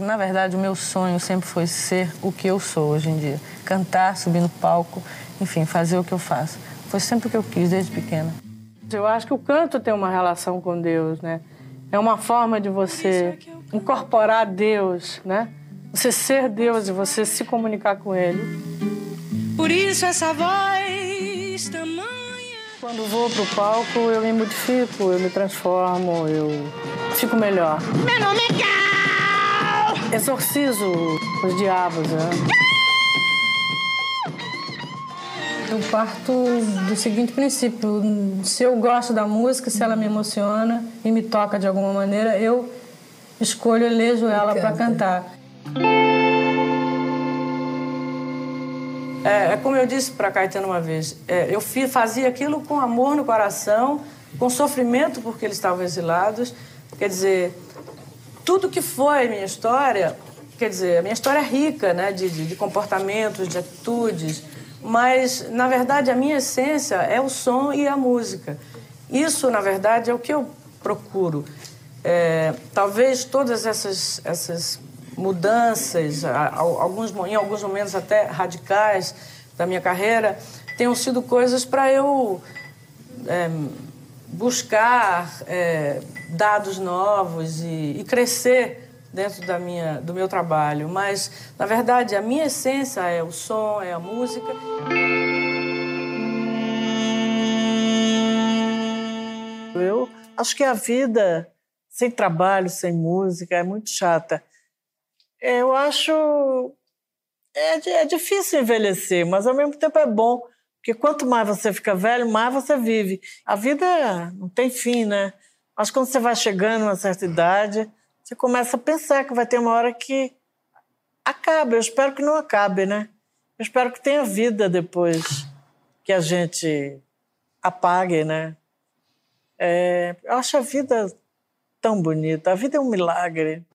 Na verdade, o meu sonho sempre foi ser o que eu sou hoje em dia. Cantar, subir no palco, enfim, fazer o que eu faço. Foi sempre o que eu quis desde pequena. Eu acho que o canto tem uma relação com Deus, né? É uma forma de você incorporar Deus, né? Você ser Deus e você se comunicar com Ele. Por isso essa voz tamanha. Quando vou pro palco, eu me modifico, eu me transformo, eu fico melhor. Meu nome é! Exorcizo os diabos, né? Eu parto do seguinte princípio: se eu gosto da música, se ela me emociona e me toca de alguma maneira, eu escolho, elejo ela para cantar. É, é, como eu disse para Caetano uma vez, é, eu fazia aquilo com amor no coração, com sofrimento porque eles estavam exilados. Quer dizer, tudo que foi minha história, quer dizer, a minha história é rica, né, de, de, de comportamentos, de atitudes, mas na verdade a minha essência é o som e a música. Isso, na verdade, é o que eu procuro. É, talvez todas essas, essas mudanças, alguns, em alguns momentos até radicais da minha carreira, tenham sido coisas para eu é, buscar é, dados novos e, e, crescer dentro da minha, do meu trabalho. Mas, na verdade, a minha essência é o som, é a música. Eu acho que a vida sem trabalho, sem música, é muito chata. Eu acho. É, é difícil envelhecer, mas ao mesmo tempo é bom, porque quanto mais você fica velho, mais você vive. A vida não tem fim, né? Mas quando você vai chegando a uma certa idade, você começa a pensar que vai ter uma hora que acabe. Eu espero que não acabe, né? Eu espero que tenha vida depois que a gente apague, né? É, eu acho a vida tão bonita. A vida é um milagre.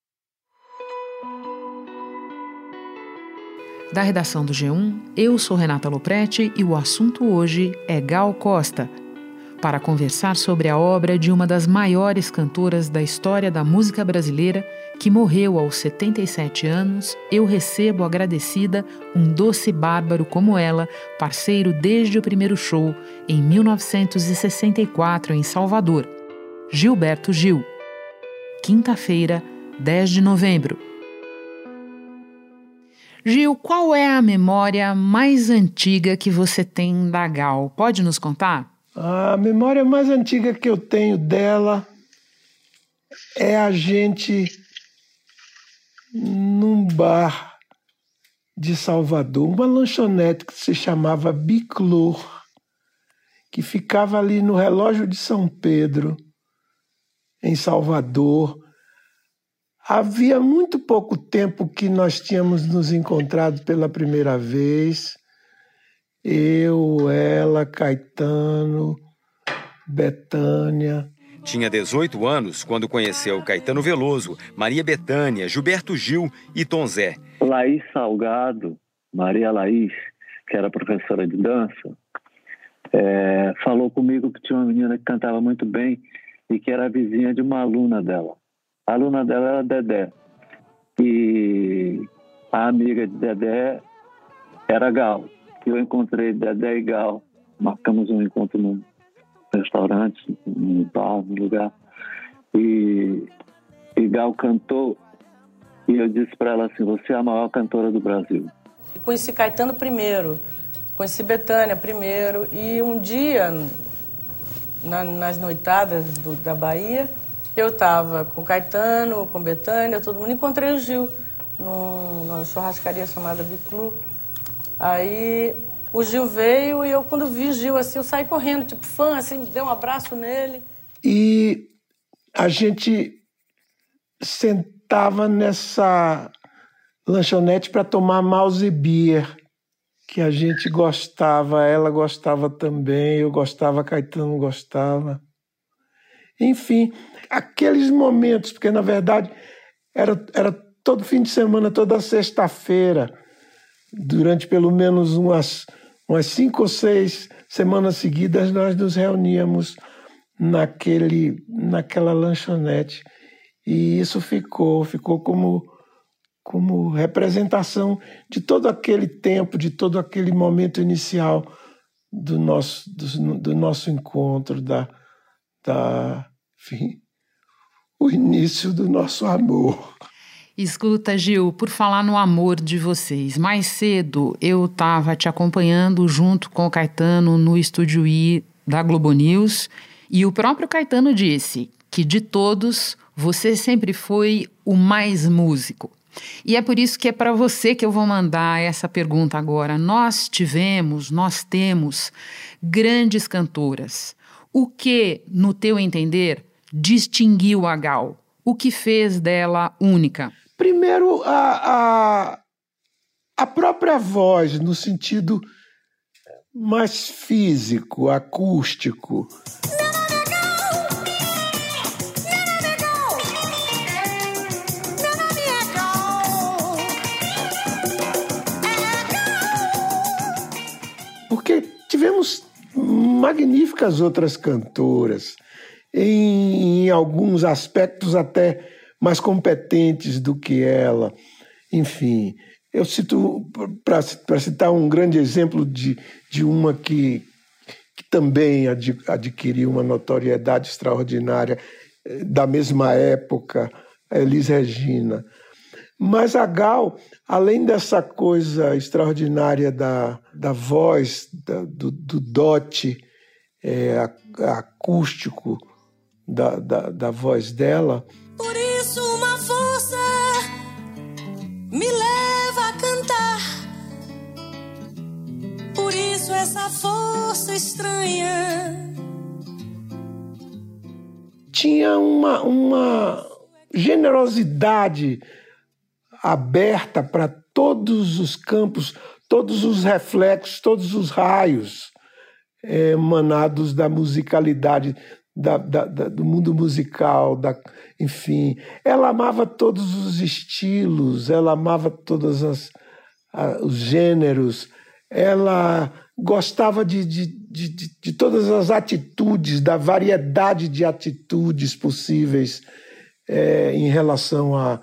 Da redação do G1, eu sou Renata Loprete e o assunto hoje é Gal Costa. Para conversar sobre a obra de uma das maiores cantoras da história da música brasileira, que morreu aos 77 anos, eu recebo agradecida um doce bárbaro como ela, parceiro desde o primeiro show, em 1964, em Salvador, Gilberto Gil quinta-feira, 10 de novembro. Gil, qual é a memória mais antiga que você tem da Gal? Pode nos contar? A memória mais antiga que eu tenho dela é a gente num bar de Salvador, uma lanchonete que se chamava Biclor, que ficava ali no relógio de São Pedro em Salvador. Havia muito pouco tempo que nós tínhamos nos encontrado pela primeira vez. Eu, ela, Caetano, Betânia. Tinha 18 anos quando conheceu Caetano Veloso, Maria Betânia, Gilberto Gil e Tom Zé. Laís Salgado, Maria Laís, que era professora de dança, é, falou comigo que tinha uma menina que cantava muito bem e que era vizinha de uma aluna dela. A aluna dela era Dedé. E a amiga de Dedé era Gal. Eu encontrei Dedé e Gal. Marcamos um encontro num restaurante, num bar, num lugar. E, e Gal cantou. E eu disse para ela assim: Você é a maior cantora do Brasil. Conheci Caetano primeiro, conheci Betânia primeiro. E um dia, na, nas noitadas do, da Bahia, eu estava com Caetano, com Betânia, todo mundo. Encontrei o Gil num, numa churrascaria chamada Biclu. Aí o Gil veio e eu, quando vi o Gil assim, eu saí correndo, tipo fã, assim, dei um abraço nele. E a gente sentava nessa lanchonete para tomar mouse beer que a gente gostava, ela gostava também, eu gostava, Caetano gostava. Enfim, aqueles momentos, porque na verdade era, era todo fim de semana, toda sexta-feira, durante pelo menos umas, umas cinco ou seis semanas seguidas, nós nos reuníamos naquele, naquela lanchonete. E isso ficou, ficou como como representação de todo aquele tempo, de todo aquele momento inicial do nosso, do, do nosso encontro, da, da, enfim, o início do nosso amor. Escuta, Gil, por falar no amor de vocês, mais cedo eu estava te acompanhando junto com o Caetano no estúdio I da Globo News e o próprio Caetano disse que de todos você sempre foi o mais músico. E é por isso que é para você que eu vou mandar essa pergunta agora. Nós tivemos, nós temos grandes cantoras. O que, no teu entender, distinguiu a Gal? O que fez dela única? Primeiro, a, a, a própria voz, no sentido mais físico, acústico. Porque tivemos magníficas outras cantoras, em, em alguns aspectos até mais competentes do que ela. Enfim, eu cito, para citar um grande exemplo de, de uma que, que também ad, adquiriu uma notoriedade extraordinária eh, da mesma época, Elis Regina. Mas a Gal, além dessa coisa extraordinária da, da voz, da, do, do dote é, acústico da, da, da voz dela, me leva a cantar. Por isso essa força estranha. Tinha uma, uma generosidade aberta para todos os campos, todos os reflexos, todos os raios é, emanados da musicalidade da, da, da, do mundo musical, da, enfim. Ela amava todos os estilos, ela amava todos os gêneros, ela gostava de, de, de, de, todas as atitudes, da variedade de atitudes possíveis é, em relação à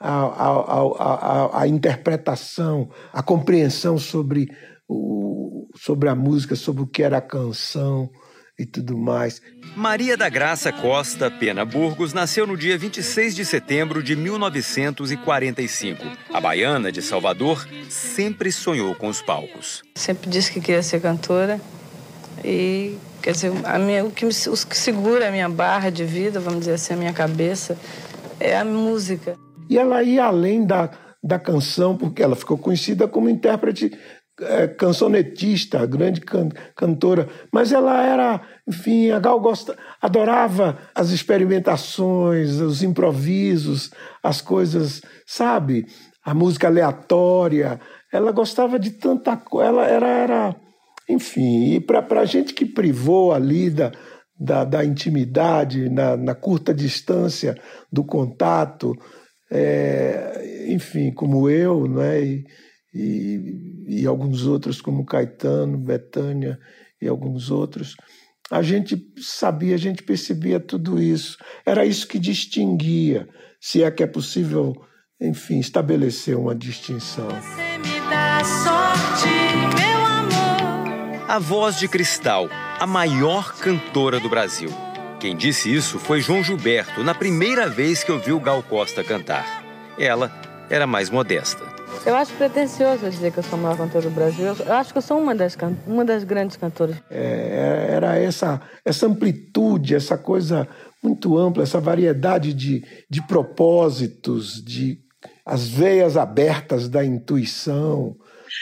a, a, a, a, interpretação, a compreensão sobre, o, sobre a música, sobre o que era a canção e tudo mais. Maria da Graça Costa Pena Burgos nasceu no dia 26 de setembro de 1945. A baiana de Salvador sempre sonhou com os palcos. Sempre disse que queria ser cantora e quer dizer, a minha, o, que, o que segura a minha barra de vida, vamos dizer assim, a minha cabeça, é a música. E ela ia além da, da canção, porque ela ficou conhecida como intérprete é, grande can, cantora, mas ela era, enfim, a Gal gosta, adorava as experimentações, os improvisos, as coisas, sabe? A música aleatória. Ela gostava de tanta coisa. Ela era, era enfim, e para a gente que privou ali da, da, da intimidade, na, na, curta distância do contato, é, enfim, como eu, né? E, e, e alguns outros, como Caetano, Betânia e alguns outros, a gente sabia, a gente percebia tudo isso. Era isso que distinguia, se é que é possível, enfim, estabelecer uma distinção. Você me dá sorte, meu amor. A voz de Cristal, a maior cantora do Brasil. Quem disse isso foi João Gilberto, na primeira vez que ouviu Gal Costa cantar. Ela era mais modesta. Eu acho pretencioso dizer que eu sou a maior cantora do Brasil. Eu acho que eu sou uma das, uma das grandes cantoras. É, era essa, essa amplitude, essa coisa muito ampla, essa variedade de, de propósitos, de as veias abertas da intuição,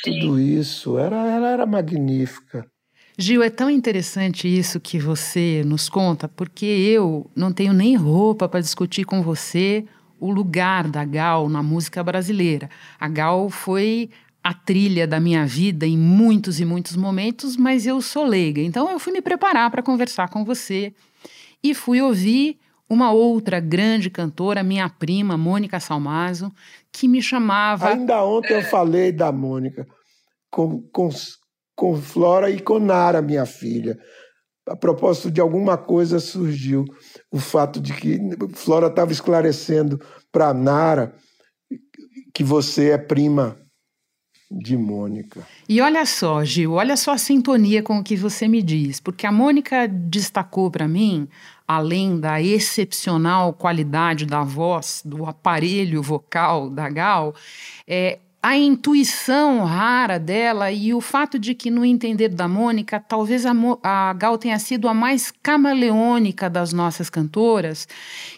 Sim. tudo isso. Era, ela era magnífica. Gil, é tão interessante isso que você nos conta, porque eu não tenho nem roupa para discutir com você o lugar da Gal na música brasileira. A Gal foi a trilha da minha vida em muitos e muitos momentos, mas eu sou leiga. Então eu fui me preparar para conversar com você e fui ouvir uma outra grande cantora, minha prima, Mônica Salmazo, que me chamava. Ainda ontem eu falei da Mônica com, com, com Flora e com Nara, minha filha a propósito de alguma coisa surgiu o fato de que Flora estava esclarecendo para Nara que você é prima de Mônica. E olha só, Gil, olha só a sintonia com o que você me diz, porque a Mônica destacou para mim, além da excepcional qualidade da voz, do aparelho vocal da Gal, é, a intuição rara dela e o fato de que, no entender da Mônica, talvez a, a, Gal tenha sido a mais camaleônica das nossas cantoras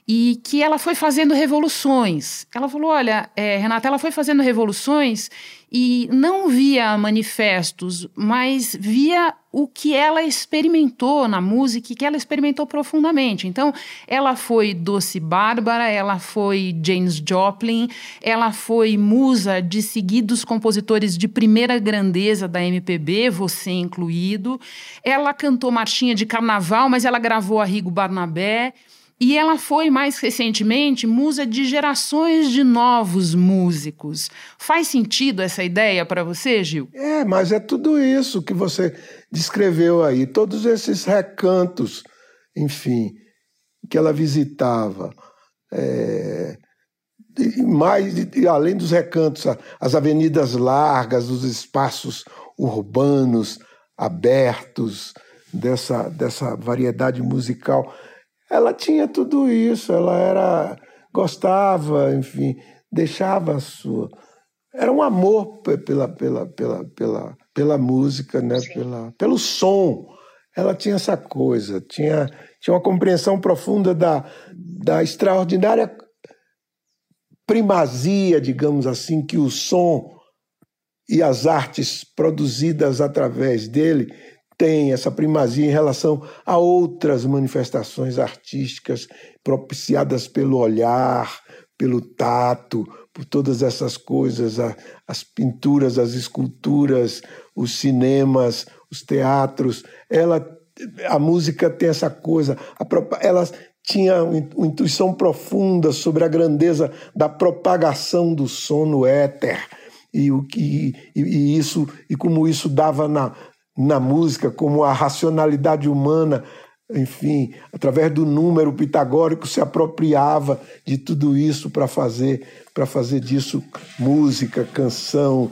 e que ela foi fazendo revoluções. Ela falou: olha, é, Renata, ela foi fazendo revoluções e não via manifestos, mas via o que ela experimentou na música e que ela experimentou profundamente. Então, ela foi Doce Bárbara, ela foi James Joplin, ela foi musa de seguidos compositores de primeira grandeza da MPB, você incluído. Ela cantou marchinha de carnaval, mas ela gravou a Rigo Barnabé. E ela foi, mais recentemente, musa de gerações de novos músicos. Faz sentido essa ideia para você, Gil? É, mas é tudo isso que você descreveu aí, todos esses recantos, enfim, que ela visitava. É, mais, e além dos recantos, as avenidas largas, os espaços urbanos abertos dessa, dessa variedade musical ela tinha tudo isso, ela era gostava, enfim, deixava a sua. Era um amor pela pela pela pela, pela música, né, pela pelo som. Ela tinha essa coisa, tinha tinha uma compreensão profunda da da extraordinária primazia, digamos assim, que o som e as artes produzidas através dele tem essa primazia em relação a outras manifestações artísticas propiciadas pelo olhar, pelo tato, por todas essas coisas, as pinturas, as esculturas, os cinemas, os teatros. Ela, a música tem essa coisa, ela tinha uma intuição profunda sobre a grandeza da propagação do som no éter e o que e, e isso e como isso dava na, na música, como a racionalidade humana, enfim, através do número pitagórico se apropriava de tudo isso para fazer para fazer disso música, canção,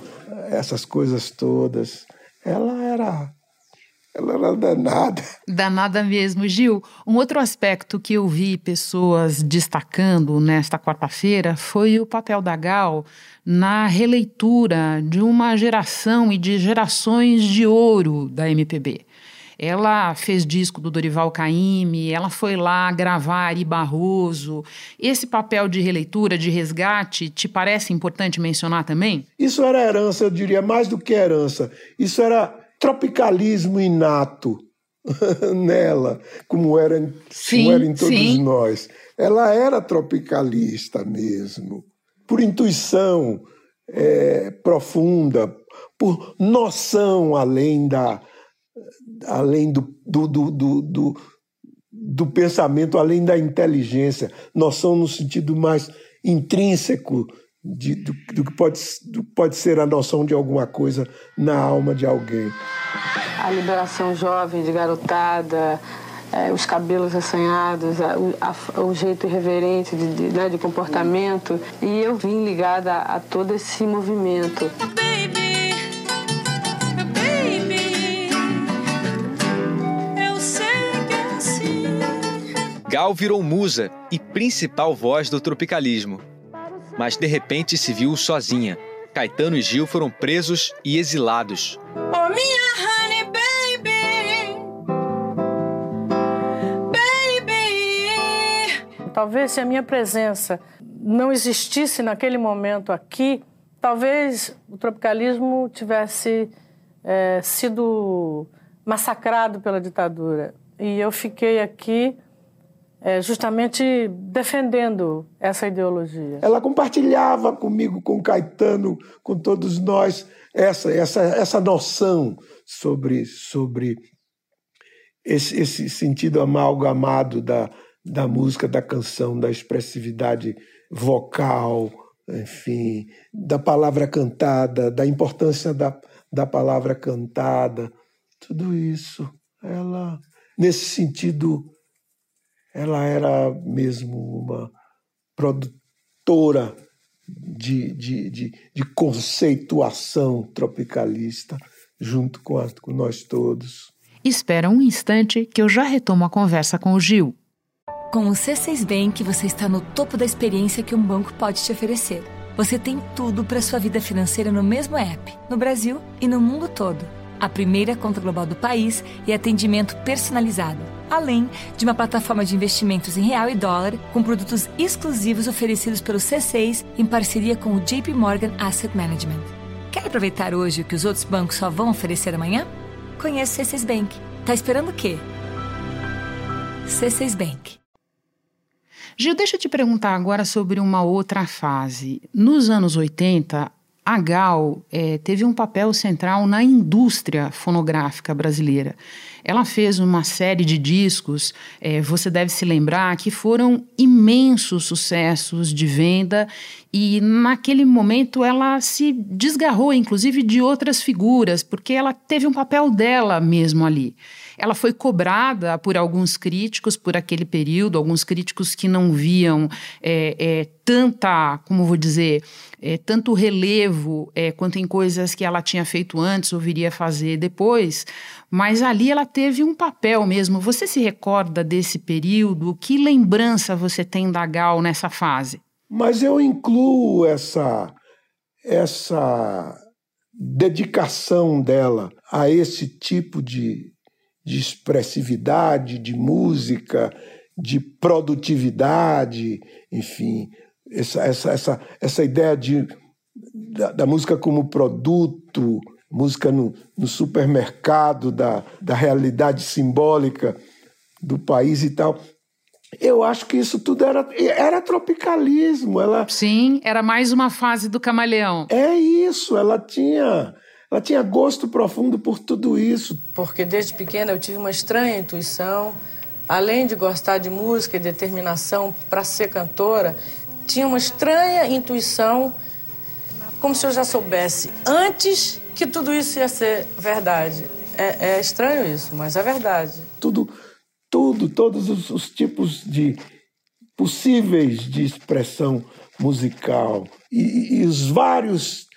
essas coisas todas. Ela era ela era danada. Danada mesmo. Gil, um outro aspecto que eu vi pessoas destacando nesta quarta-feira foi o papel da Gal na releitura de uma geração e de gerações de ouro da MPB. Ela fez disco do Dorival Caymmi, ela foi lá gravar Ari Barroso. Esse papel de releitura, de resgate, te parece importante mencionar também? Isso era herança, eu diria, mais do que herança. Isso era tropicalismo inato nela, como era, sim, como era em todos sim. nós. Ela era tropicalista mesmo, por intuição é, profunda, por noção além da além do, do, do, do, do pensamento, além da inteligência, noção no sentido mais intrínseco de, do, do, que pode, do, pode ser a noção de alguma coisa na alma de alguém. A liberação jovem de garotada, é, os cabelos assanhados, a, a, o jeito irreverente de, de, né, de, comportamento. E eu vim ligada a, a todo esse movimento. Baby, baby, eu sei que é assim. Gal virou musa e principal voz do tropicalismo mas de repente se viu sozinha. Caetano e Gil foram presos e exilados. Oh, minha honey baby, baby. Talvez se a minha presença não existisse naquele momento aqui, talvez o tropicalismo tivesse é, sido massacrado pela ditadura. E eu fiquei aqui é, justamente defendendo essa ideologia. Ela compartilhava comigo, com Caetano, com todos nós, essa, essa, essa noção sobre, sobre esse, esse sentido amalgamado da, da música, da canção, da expressividade vocal, enfim, da palavra cantada, da importância da, da palavra cantada, tudo isso. Ela, nesse sentido ela era mesmo uma produtora de, de, de, de conceituação tropicalista junto com, a, com nós todos. Espera um instante que eu já retomo a conversa com o Gil. Com o C6 Bank, você está no topo da experiência que um banco pode te oferecer. Você tem tudo para sua vida financeira no mesmo app, no Brasil e no mundo todo. A primeira conta global do país e atendimento personalizado, além de uma plataforma de investimentos em real e dólar com produtos exclusivos oferecidos pelo C6 em parceria com o JP Morgan Asset Management. Quer aproveitar hoje o que os outros bancos só vão oferecer amanhã? Conheça o C6 Bank. Tá esperando o quê? C6 Bank. Gil, deixa eu te perguntar agora sobre uma outra fase. Nos anos 80, a Gal é, teve um papel central na indústria fonográfica brasileira. Ela fez uma série de discos, é, você deve se lembrar, que foram imensos sucessos de venda, e naquele momento ela se desgarrou, inclusive, de outras figuras, porque ela teve um papel dela mesmo ali. Ela foi cobrada por alguns críticos por aquele período, alguns críticos que não viam é, é, tanta, como vou dizer, é, tanto relevo é, quanto em coisas que ela tinha feito antes ou viria fazer depois, mas ali ela teve um papel mesmo. Você se recorda desse período? Que lembrança você tem da Gal nessa fase? Mas eu incluo essa essa dedicação dela a esse tipo de de expressividade, de música, de produtividade, enfim, essa, essa, essa, essa ideia de, da, da música como produto, música no, no supermercado, da, da realidade simbólica do país e tal. Eu acho que isso tudo era, era tropicalismo. Ela, Sim, era mais uma fase do camaleão. É isso, ela tinha ela tinha gosto profundo por tudo isso. Porque desde pequena eu tive uma estranha intuição, além de gostar de música e determinação para ser cantora, tinha uma estranha intuição, como se eu já soubesse antes que tudo isso ia ser verdade. É, é estranho isso, mas é verdade. Tudo, tudo, todos os, os tipos de possíveis de expressão musical e, e os vários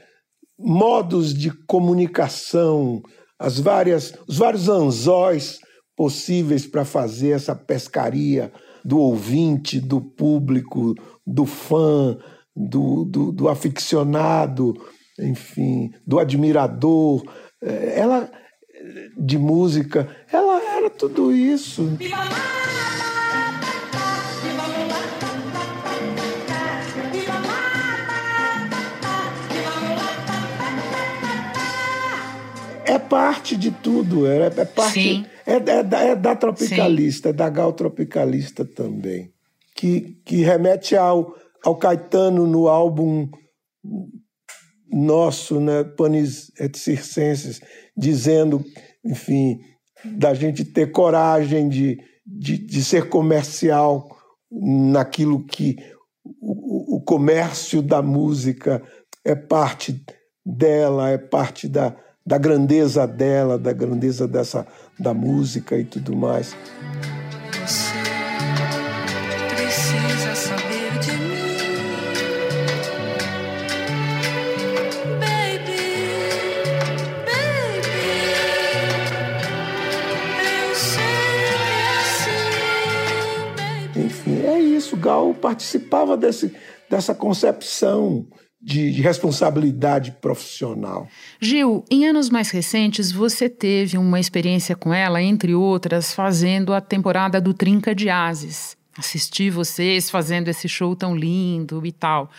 modos de comunicação, as várias, os vários anzóis possíveis para fazer essa pescaria do ouvinte, do público, do fã, do, do, do aficionado, enfim, do admirador. É, ela, de música, ela era tudo isso. É parte de tudo, é, é parte. É, é, da, é da tropicalista, Sim. é da gal tropicalista também. Que, que remete ao, ao Caetano no álbum nosso, né, Panis et Circenses, dizendo, enfim, da gente ter coragem de, de, de ser comercial naquilo que o, o comércio da música é parte dela, é parte da, da grandeza dela, da grandeza dessa da música e tudo mais. Você precisa saber de mim, baby, baby. Eu sei que é assim, baby. Enfim, é isso. Gal participava desse, dessa concepção de, de, responsabilidade profissional. Gil, em anos mais recentes, você teve uma experiência com ela, entre outras, fazendo a temporada do Trinca de Ases. Assisti vocês fazendo esse show tão lindo e tal.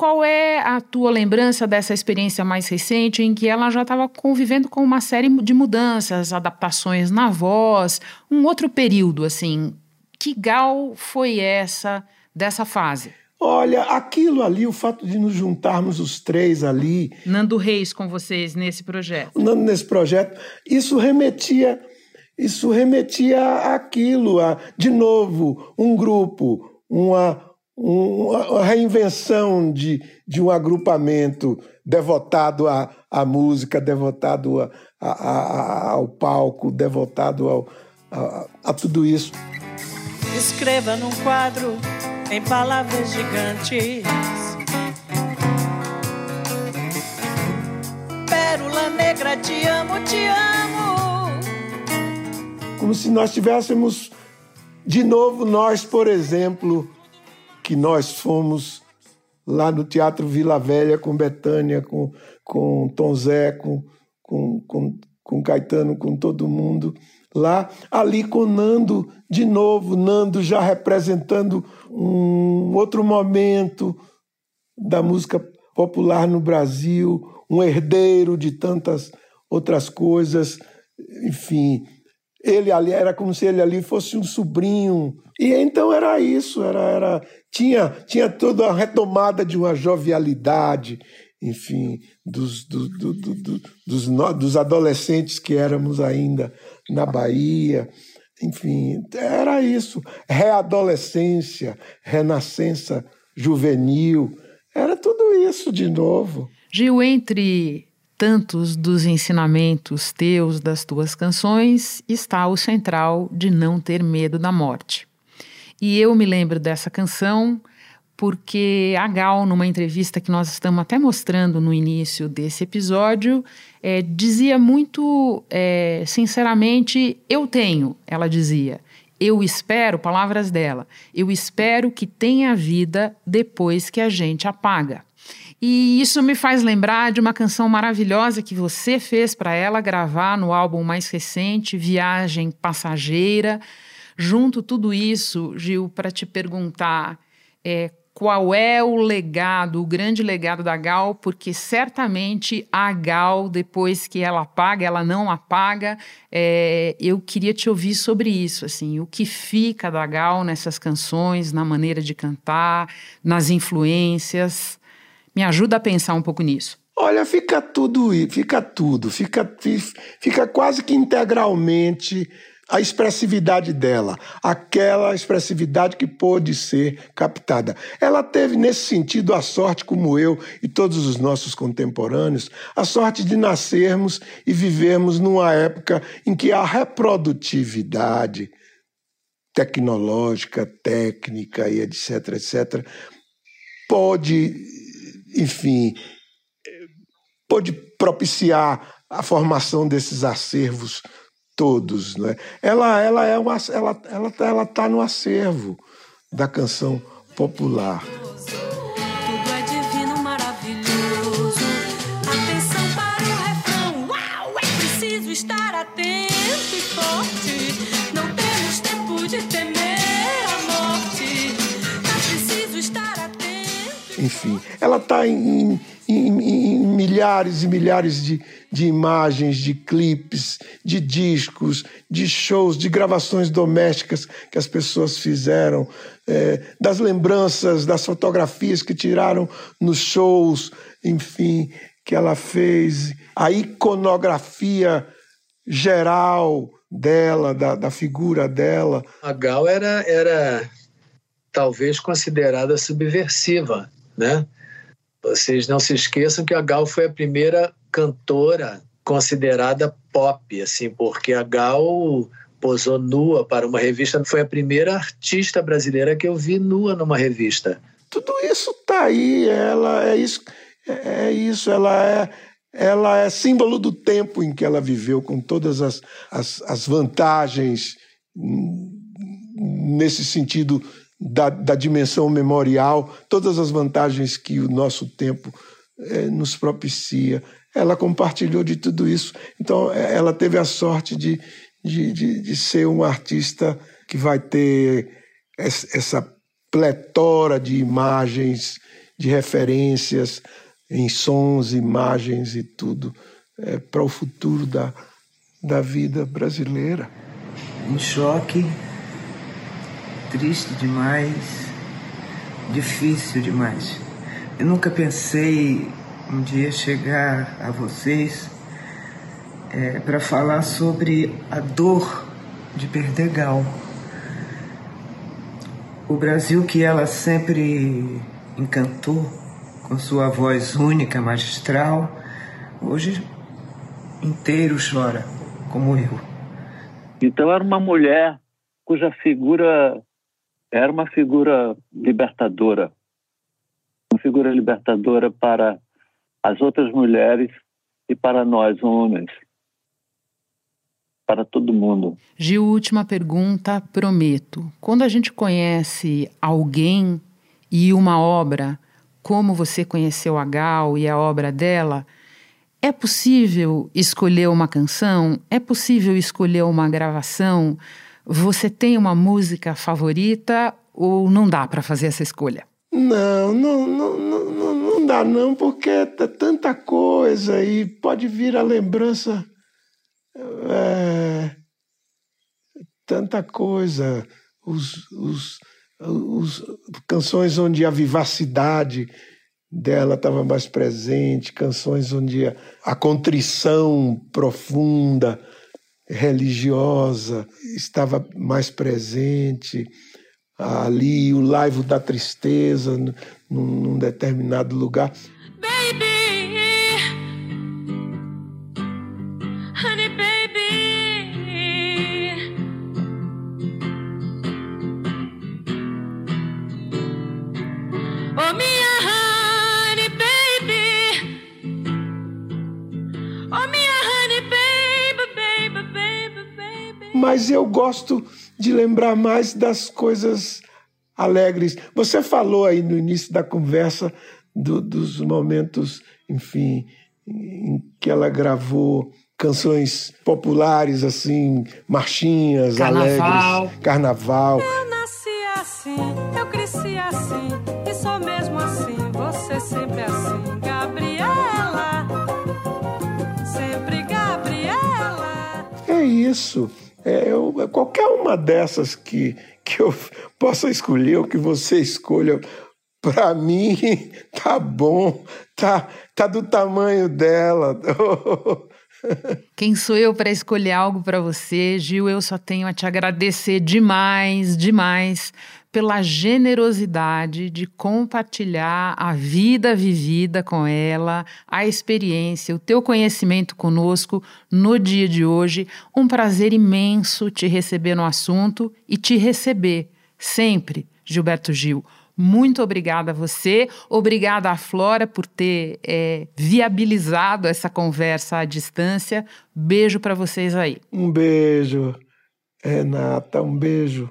Qual é a tua lembrança dessa experiência mais recente em que ela já estava convivendo com uma série de mudanças, adaptações na voz, um outro período assim? Que gal foi essa dessa fase? Olha, aquilo ali, o fato de nos juntarmos os três ali. Nando Reis com vocês nesse projeto. Nando nesse projeto, isso remetia, isso remetia àquilo, a, de novo, um grupo, uma, uma reinvenção de, de um agrupamento devotado à, à música, devotado a, a, a, ao palco, devotado ao, a, a tudo isso. Escreva num quadro em palavras gigantes. Pérola negra, te amo, te amo. Como se nós tivéssemos de novo nós, por exemplo, que nós fomos lá no Teatro Vila Velha com Betânia, com, com Tom Zé, com, com, com com Caetano, com todo mundo lá, ali com Nando de novo, Nando já representando um outro momento da música popular no Brasil, um herdeiro de tantas outras coisas, enfim, ele ali era como se ele ali fosse um sobrinho. E então era isso, era, era tinha, tinha toda a retomada de uma jovialidade, enfim, dos, do, do, do, dos, dos adolescentes que éramos ainda na Bahia. Enfim, era isso. Readolescência, renascença juvenil, era tudo isso de novo. Gil, entre tantos dos ensinamentos teus das tuas canções está o central de não ter medo da morte. E eu me lembro dessa canção porque a Gal, numa entrevista que nós estamos até mostrando no início desse episódio, é, dizia muito é, sinceramente: Eu tenho, ela dizia. Eu espero, palavras dela, eu espero que tenha vida depois que a gente apaga. E isso me faz lembrar de uma canção maravilhosa que você fez para ela gravar no álbum mais recente, Viagem Passageira. Junto tudo isso, Gil, para te perguntar é, qual é o legado, o grande legado da Gal, porque certamente a Gal, depois que ela apaga, ela não apaga. É, eu queria te ouvir sobre isso, assim, o que fica da Gal nessas canções, na maneira de cantar, nas influências. Me ajuda a pensar um pouco nisso. Olha, fica tudo, fica tudo, fica, fica quase que integralmente a expressividade dela, aquela expressividade que pôde ser captada. Ela teve, nesse sentido, a sorte, como eu e todos os nossos contemporâneos, a sorte de nascermos e vivermos numa época em que a reprodutividade tecnológica, técnica e etc, etc, pode enfim, pôde propiciar a formação desses acervos todos, né? Ela, ela é uma, ela, ela, ela tá no acervo da canção popular. Tudo é divino, maravilhoso. Atenção para o refrão. Uau, é preciso estar atento e forte. Não temos tempo de temer a morte. É preciso estar atento. Enfim, ela está em, em, em, em milhares e milhares de, de imagens, de clipes, de discos, de shows, de gravações domésticas que as pessoas fizeram, é, das lembranças, das fotografias que tiraram nos shows, enfim, que ela fez, a iconografia geral dela, da, da figura dela. A Gal era, era talvez considerada subversiva, né? Vocês não se esqueçam que a Gal foi a primeira cantora considerada pop, assim, porque a Gal posou nua para uma revista, foi a primeira artista brasileira que eu vi nua numa revista. Tudo isso tá aí, ela é isso, é é isso, ela é ela é símbolo do tempo em que ela viveu, com todas as, as, as vantagens hum, nesse sentido da, da dimensão memorial, todas as vantagens que o nosso tempo eh, nos propicia. Ela compartilhou de tudo isso. Então, eh, ela teve a sorte de, de, de, de ser uma artista que vai ter es- essa pletora de imagens, de referências em sons, imagens e tudo eh, para o futuro da, da vida brasileira. em choque, triste demais, difícil demais. Eu nunca pensei um dia chegar a vocês para falar sobre a dor de perder Gal. O Brasil que ela sempre encantou com sua voz única, magistral, hoje inteiro chora, como eu. Então era uma mulher cuja figura era uma figura libertadora, uma figura libertadora para as outras mulheres e para nós, homens. Para todo mundo. Gil, última pergunta, prometo. Quando a gente conhece alguém e uma obra, como você conheceu a Gal e a obra dela, é possível escolher uma canção? É possível escolher uma gravação? Você tem uma música favorita ou não dá para fazer essa escolha? Não, não, não, não, não dá não, porque é tanta coisa e pode vir a lembrança. É, tanta coisa. Os, os, os, canções onde a vivacidade dela estava mais presente, canções onde a, a contrição profunda, religiosa estava mais presente. Ali, o laivo da tristeza, num, num determinado lugar. Eu gosto de lembrar mais das coisas alegres. Você falou aí no início da conversa do, dos momentos, enfim, em que ela gravou canções populares, assim, marchinhas, Carnaval. alegres. Carnaval. Eu nasci assim, eu cresci assim, e sou mesmo assim, você sempre assim, Gabriela. Sempre Gabriela. É isso. É, eu, qualquer uma dessas que, que eu possa escolher, ou que você escolha, para mim tá bom, tá, tá do tamanho dela. Quem sou eu para escolher algo para você, Gil? Eu só tenho a te agradecer demais, demais pela generosidade de compartilhar a vida vivida com ela, a experiência, o teu conhecimento conosco no dia de hoje. Um prazer imenso te receber no assunto e te receber sempre, Gilberto Gil. Muito obrigada a você, obrigada a Flora por ter é, viabilizado essa conversa à distância. Beijo para vocês aí. Um beijo, Renata, um beijo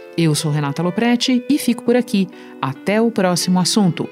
Eu sou Renata Loprete e fico por aqui. Até o próximo assunto.